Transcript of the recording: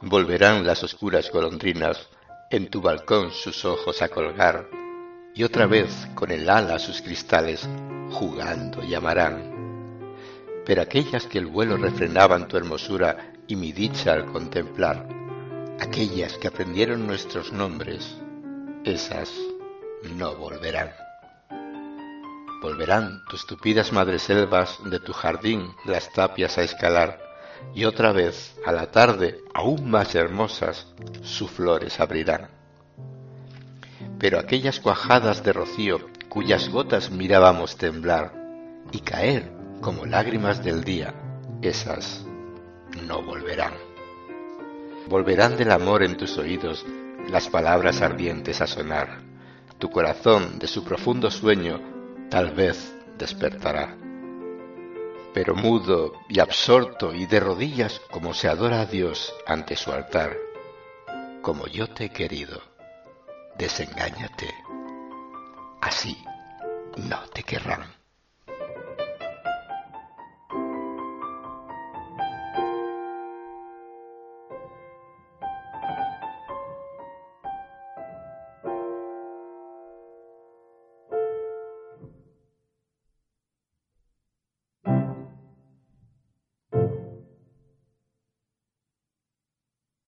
Volverán las oscuras golondrinas en tu balcón sus ojos a colgar, y otra vez con el ala sus cristales jugando llamarán. Pero aquellas que el vuelo refrenaban tu hermosura y mi dicha al contemplar, aquellas que aprendieron nuestros nombres, esas no volverán. Volverán tus tupidas madreselvas de tu jardín las tapias a escalar, y otra vez a la tarde, aún más hermosas, sus flores abrirán. Pero aquellas cuajadas de rocío cuyas gotas mirábamos temblar y caer como lágrimas del día, esas no volverán. Volverán del amor en tus oídos las palabras ardientes a sonar. Tu corazón de su profundo sueño tal vez despertará pero mudo y absorto y de rodillas como se adora a Dios ante su altar. Como yo te he querido, desengáñate. Así no te querrán.